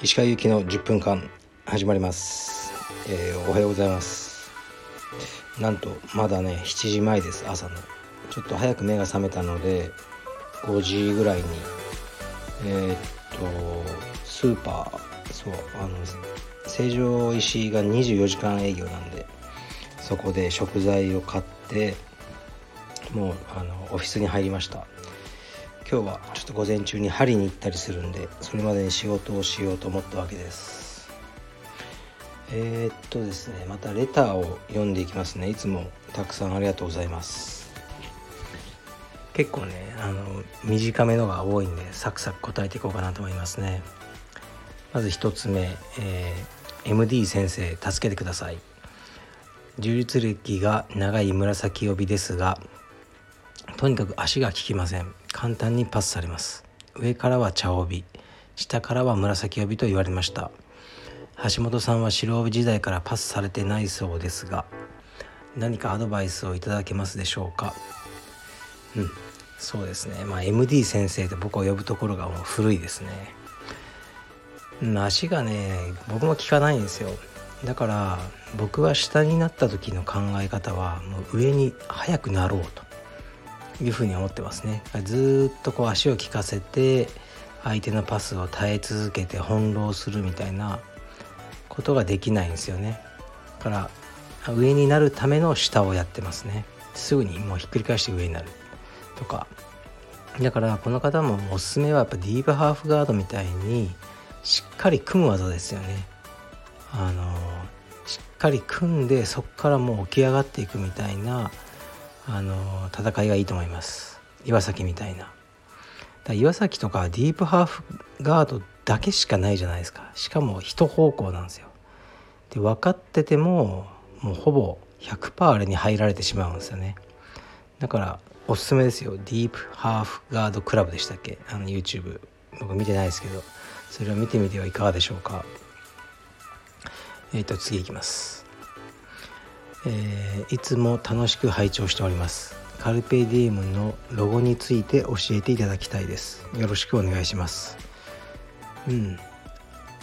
石川由紀の10分間始まります、えー、おはようございます。なんとまだね7時前です朝の。ちょっと早く目が覚めたので5時ぐらいにえー、っとスーパーそうあの成城石井が24時間営業なんでそこで食材を買ってもうあのオフィスに入りました。今日はちょっと午前中に針に行ったりするんでそれまでに仕事をしようと思ったわけです。えー、っとですねまたレターを読んでいきますね。いつもたくさんありがとうございます。結構ねあの短めのが多いんでサクサク答えていこうかなと思いますね。まず1つ目、えー、MD 先生助けてください。充実歴が長い紫帯ですがとにかく足が効きません。簡単にパスされます。上からは茶帯。下からは紫帯と言われました。橋本さんは白帯時代からパスされてないそうですが何かアドバイスをいただけますでしょうか？うんそうですね。まあ MD 先生と僕を呼ぶところがもう古いですね、うん、足がね僕も効かないんですよ。だから僕は下になった時の考え方はもう上に早くなろうと。いうふうに思ってますね。ずっとこう足を利かせて相手のパスを耐え続けて翻弄するみたいなことができないんですよね。だから上になるための下をやってますね。すぐにもうひっくり返して上になる。とか。だからこの方もおすすめはやっぱディープハーフガードみたいにしっかり組む技ですよね。あのしっかり組んでそこからもう起き上がっていくみたいなあの戦いがいいと思います。岩崎みたいな。だ岩崎とかディープハーフガードだけしかないじゃないですか。しかも一方向なんですよ。で分かっててももうほぼ100%あれに入られてしまうんですよね。だからおすすめですよ。ディープハーフガードクラブでしたっけ？あの YouTube 僕見てないですけど。それを見てみてはいかがでしょうか。えっ、ー、と次いきます。えー、いつも楽しく拝聴しております。カルペディエムのロゴについて教えていただきたいです。よろしくお願いします。うん。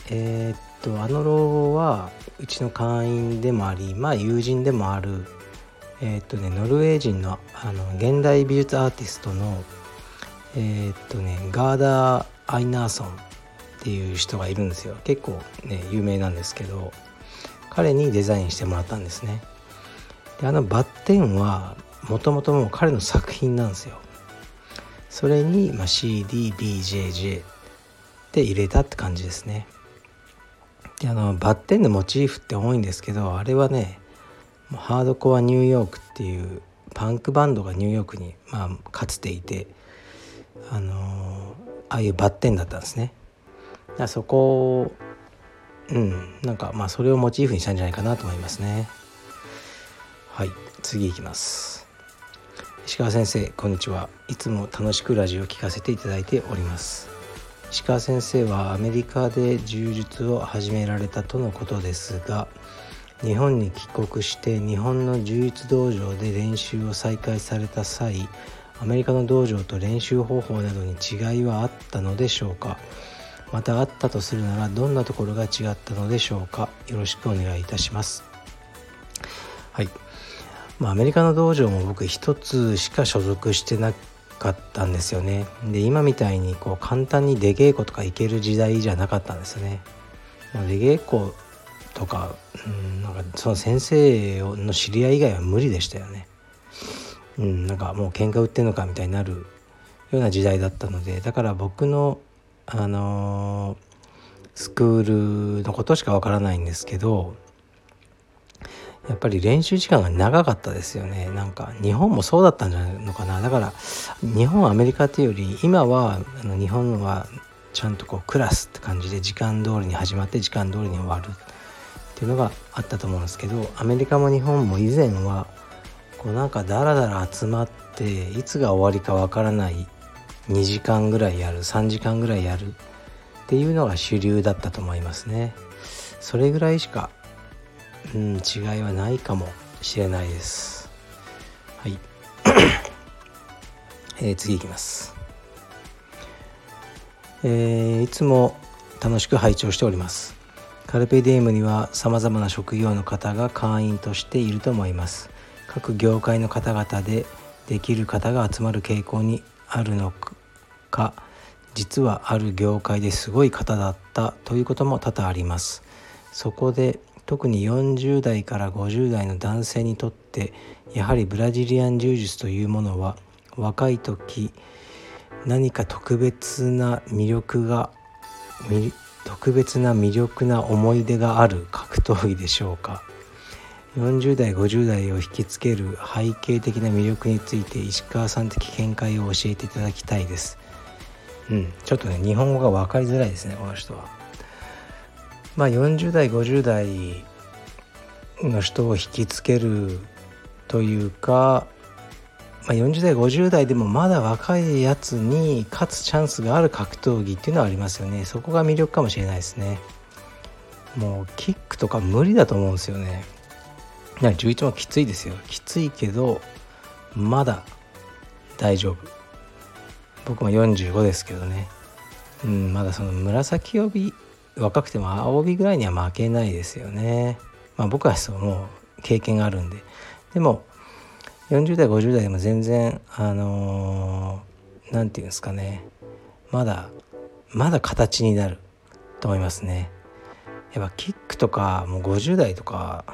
えー、っとあのロゴはうちの会員でもありまあ友人でもあるえー、っとねノルウェー人のあの現代美術アーティストのえー、っとねガーダー・アイナーソンっていう人がいるんですよ。結構ね有名なんですけど彼にデザインしてもらったんですね。であのバッテンはもともともう彼の作品なんですよ。それに、まあ、CDBJJ で入れたって感じですね。であのバッテンのモチーフって多いんですけどあれはねハードコアニューヨークっていうパンクバンドがニューヨークに、まあ、かつていてあのああいうバッテンだったんですね。だそこをうんなんかまあそれをモチーフにしたんじゃないかなと思いますね。はい次いきます。石川先生こんにちは。いつも楽しくラジオを聞かせていただいております。石川先生はアメリカで柔術を始められたとのことですが日本に帰国して日本の柔術道場で練習を再開された際アメリカの道場と練習方法などに違いはあったのでしょうか。またあったとするならどんなところが違ったのでしょうか。よろしくお願いいたします。はい。まあ、アメリカの道場も僕一つしか所属してなかったんですよね。で今みたいにこう簡単に出稽古とか行ける時代じゃなかったんですよね。出稽古とか,、うん、なんかその先生の知り合い以外は無理でしたよね。うんなんかもう喧嘩売ってんのかみたいになるような時代だったのでだから僕のあのー、スクールのことしかわからないんですけどやっぱり練習時間が長かったですよね。なんか日本もそうだったんじゃないのかな。だから日本アメリカっていうより今はあの日本はちゃんとこうクラスって感じで時間通りに始まって時間通りに終わるっていうのがあったと思うんですけどアメリカも日本も以前はこうなんかダラダラ集まっていつが終わりかわからない2時間ぐらいやる3時間ぐらいやるっていうのが主流だったと思いますね。それぐらいしかうん、違いはないかもしれないです。はい。えー、次いきます、えー、いつも楽しく拝聴しておりますカルペディエムにはさまざまな職業の方が会員としていると思います各業界の方々でできる方が集まる傾向にあるのか実はある業界ですごい方だったということも多々ありますそこで特に40代から50代の男性にとってやはりブラジリアン柔術というものは若い時何か特別な魅力が特別な魅力な思い出がある格闘技でしょうか。40代50代を引きつける背景的な魅力について石川さん的見解を教えていただきたいです。うんちょっとね日本語が分かりづらいですねこの人は。まあ40代50代の人を引きつけるというか、まあ、40代50代でもまだ若いやつに勝つチャンスがある格闘技っていうのはありますよね。そこが魅力かもしれないですね。もうキックとか無理だと思うんですよね。11もきついですよ。きついけどまだ大丈夫。僕も45ですけどね。うんまだその紫帯若くても青帯ぐらいには負けないですよね。まあ僕はそうもう経験があるんで。でも40代50代でも全然あの何、ー、て言うんですかね。まだまだ形になると思いますね。やっぱキックとかもう50代とか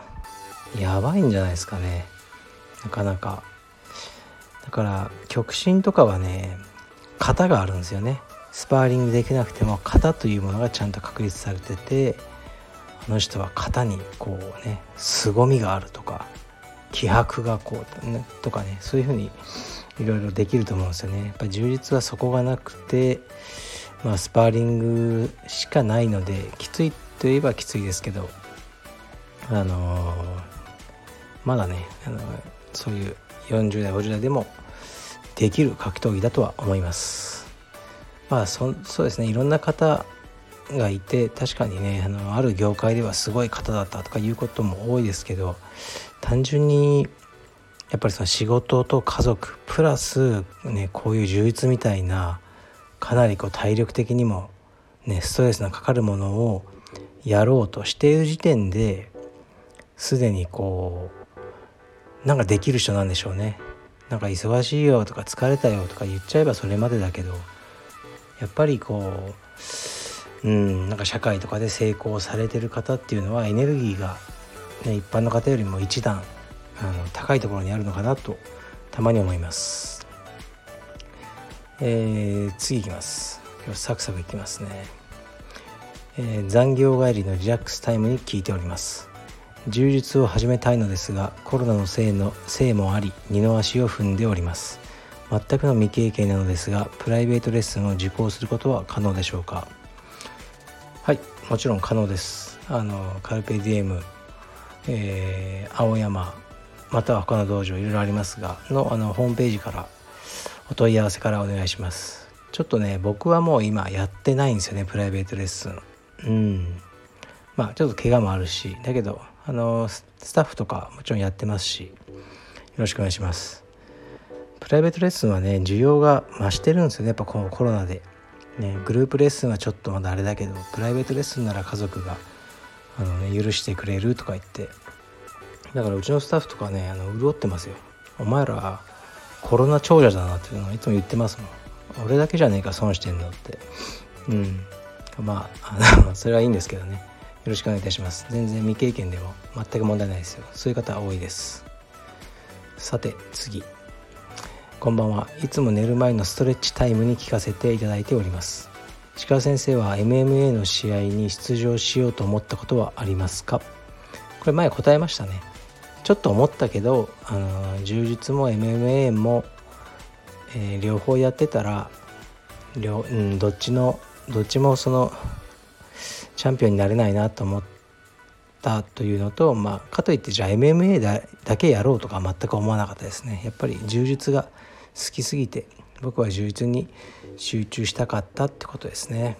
やばいんじゃないですかね。なかなか。だから極真とかはね型があるんですよね。スパーリングできなくても型というものがちゃんと確立されててあの人は型にこうね凄みがあるとか気迫がこう、ね、とかねそういうふうにいろいろできると思うんですよね。やっぱ充実はそこがなくてまあスパーリングしかないのできついといえばきついですけどあのー、まだねあのそういう40代50代でもできる格闘技だとは思います。まあそそうですね。いろんな方がいて確かにねあのある業界ではすごい方だったとかいうことも多いですけど単純にやっぱりその仕事と家族プラス、ね、こういう充実みたいなかなりこう体力的にも、ね、ストレスのかかるものをやろうとしている時点ですでにこうなんかできる人なんでしょうね。なんか忙しいよとか疲れたよとか言っちゃえばそれまでだけどやっぱりこううんなんか社会とかで成功されてる方っていうのはエネルギーが、ね、一般の方よりも一段あの高いところにあるのかなとたまに思います。えー、次いきます。今日サクサクいきますね。えー、残業帰りのリラックスタイムに聞いております。柔術を始めたいのですがコロナのせいのせいもあり二の足を踏んでおります全くの未経験なのですがプライベートレッスンを受講することは可能でしょうか？はいもちろん可能です。あのカルペディエム、えー、青山または他の道場いろいろありますがのあのホームページからお問い合わせからお願いします。ちょっとね僕はもう今やってないんですよねプライベートレッスン。うん。まあちょっと怪我もあるしだけどあのスタッフとかもちろんやってますしよろしくお願いします。プライベートレッスンはね需要が増してるんですよね。やっぱこのコロナで、ね、グループレッスンはちょっとまだあれだけどプライベートレッスンなら家族があの、ね、許してくれるとか言って。だからうちのスタッフとかねあの潤ってますよ。お前らコロナ長者だなっていうのをいつも言ってますもん。俺だけじゃねえか損してんのって。うん。まああのそれはいいんですけどね。よろしくお願いいたします。全然未経験でも全く問題ないですよ。そういう方多いです。さて次。こんばんは。いつも寝る前のストレッチタイムに聞かせていただいております。石川先生は MMA の試合に出場しようと思ったことはありますか？これ前答えましたね。ちょっと思ったけどあの柔術も MMA も、えー、両方やってたら両、うん、どっちのどっちもそのチャンピオンになれないなと思ったというのと、まあ、かといってじゃあ MMA だだけやろうとか全く思わなかったですね。やっぱり柔術が好きすぎて僕は柔術に集中したかったってことですね。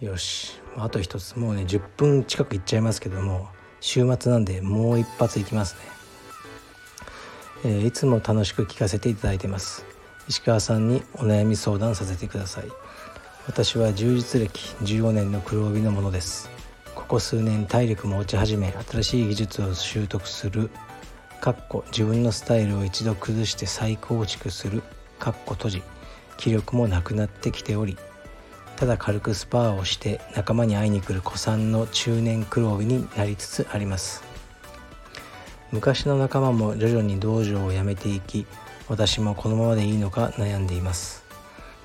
よし。あと一つもうね10分近くいっちゃいますけども週末なんでもう一発いきますね、えー、いつも楽しく聞かせていただいてます。石川さんにお悩み相談させてください。私は充実歴15年の黒帯のものです。ここ数年体力も落ち始め新しい技術を習得するかっこ自分のスタイルを一度崩して再構築するかっこ閉じ。気力もなくなってきており。ただ軽くスパーをして仲間に会いに来る古参の中年黒帯になりつつあります。昔の仲間も徐々に道場を辞めていき私もこのままでいいのか悩んでいます。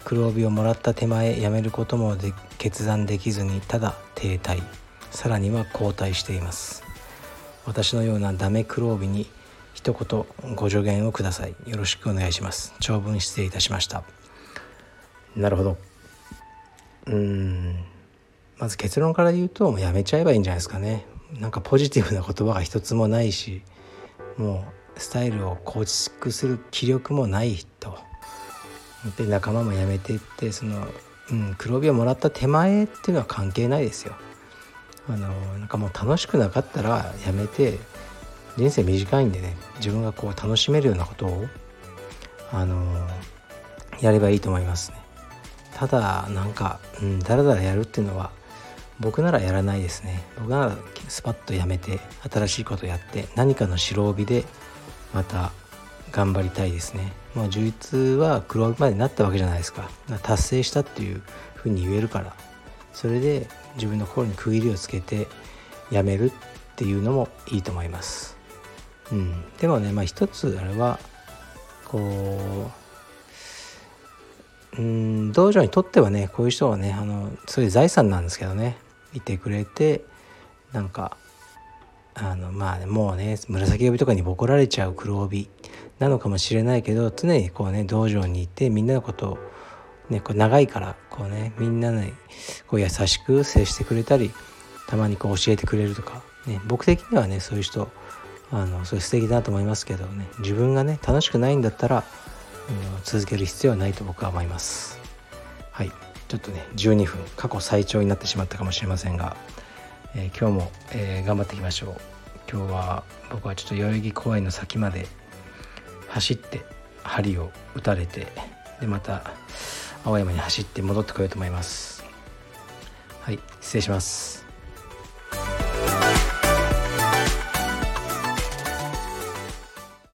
黒帯をもらった手前辞めることもで決断できずにただ停滞。さらには後退しています。私のようなダメ黒帯に一言ご助言をください。よろしくお願いします。長文失礼いたしました。なるほど。うん。まず結論から言うともうやめちゃえばいいんじゃないですかね。なんかポジティブな言葉が一つもないしもうスタイルを構築する気力もない人。で仲間も辞めていってその、うん、黒帯をもらった手前っていうのは関係ないですよ。あのなんかもう楽しくなかったらやめて人生短いんでね自分がこう楽しめるようなことをあのやればいいと思いますね。ただなんか、うん、だらだらやるっていうのは僕ならやらないですね。僕ならスパッとやめて新しいことやって何かの白帯でまた頑張りたいですね。もう充実は黒帯までなったわけじゃないですか。達成したっていうふうに言えるから。それで自分の心に区切りをつけてやめるっていうのもいいと思います。うん。でもねまあ一つあれはこううん道場にとってはねこういう人はねあのそういう財産なんですけどねいてくれてなんかあのまあもうね紫帯とかにボコられちゃう黒帯なのかもしれないけど常にこうね道場にいてみんなのことをねこう長いからこうねみんなにこう優しく接してくれたりたまにこう教えてくれるとか、ね、僕的にはねそういう人あのそれ素敵だと思いますけどね。自分がね楽しくないんだったら、うん、続ける必要はないと僕は思います。はい。ちょっとね12分過去最長になってしまったかもしれませんが、えー、今日も、えー、頑張っていきましょう。今日は僕はちょっと代々木公園の先まで走って針を打たれてでまた青山に走って戻ってこようと思います。はい失礼します。